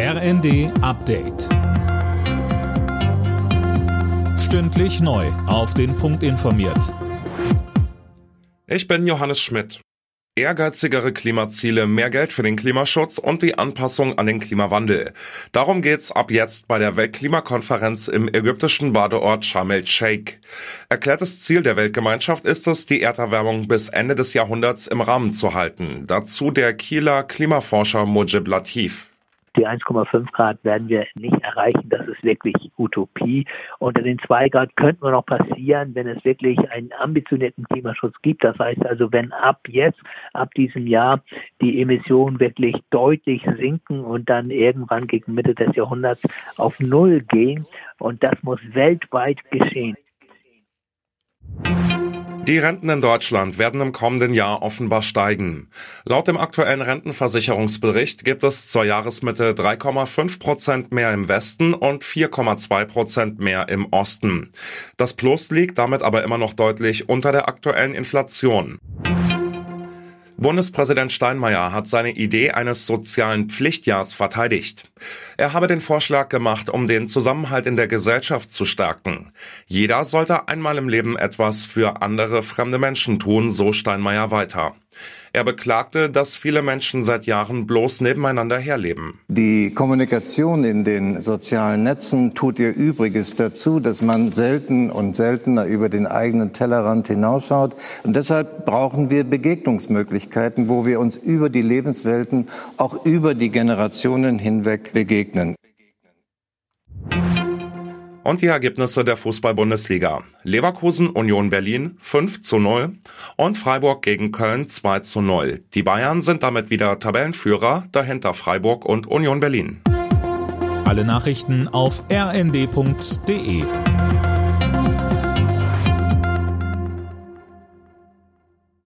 RND Update. Stündlich neu. Auf den Punkt informiert. Ich bin Johannes Schmidt. Ehrgeizigere Klimaziele, mehr Geld für den Klimaschutz und die Anpassung an den Klimawandel. Darum geht's ab jetzt bei der Weltklimakonferenz im ägyptischen Badeort Sharm el-Sheikh. Erklärtes Ziel der Weltgemeinschaft ist es, die Erderwärmung bis Ende des Jahrhunderts im Rahmen zu halten. Dazu der Kieler Klimaforscher Mujib Latif die 1,5 Grad werden wir nicht erreichen. Das ist wirklich Utopie. Unter den 2 Grad könnten wir noch passieren, wenn es wirklich einen ambitionierten Klimaschutz gibt. Das heißt also, wenn ab jetzt, ab diesem Jahr die Emissionen wirklich deutlich sinken und dann irgendwann gegen Mitte des Jahrhunderts auf Null gehen. Und das muss weltweit geschehen. Die Renten in Deutschland werden im kommenden Jahr offenbar steigen. Laut dem aktuellen Rentenversicherungsbericht gibt es zur Jahresmitte 3,5 Prozent mehr im Westen und 4,2 Prozent mehr im Osten. Das Plus liegt damit aber immer noch deutlich unter der aktuellen Inflation. Bundespräsident Steinmeier hat seine Idee eines sozialen Pflichtjahrs verteidigt. Er habe den Vorschlag gemacht, um den Zusammenhalt in der Gesellschaft zu stärken. Jeder sollte einmal im Leben etwas für andere fremde Menschen tun, so Steinmeier weiter. Er beklagte, dass viele Menschen seit Jahren bloß nebeneinander herleben. Die Kommunikation in den sozialen Netzen tut ihr Übriges dazu, dass man selten und seltener über den eigenen Tellerrand hinausschaut. Und deshalb brauchen wir Begegnungsmöglichkeiten, wo wir uns über die Lebenswelten, auch über die Generationen hinweg begegnen. Und die Ergebnisse der Fußball-Bundesliga. Leverkusen Union Berlin 5 zu 0 und Freiburg gegen Köln 2 zu 0. Die Bayern sind damit wieder Tabellenführer, dahinter Freiburg und Union Berlin. Alle Nachrichten auf rnd.de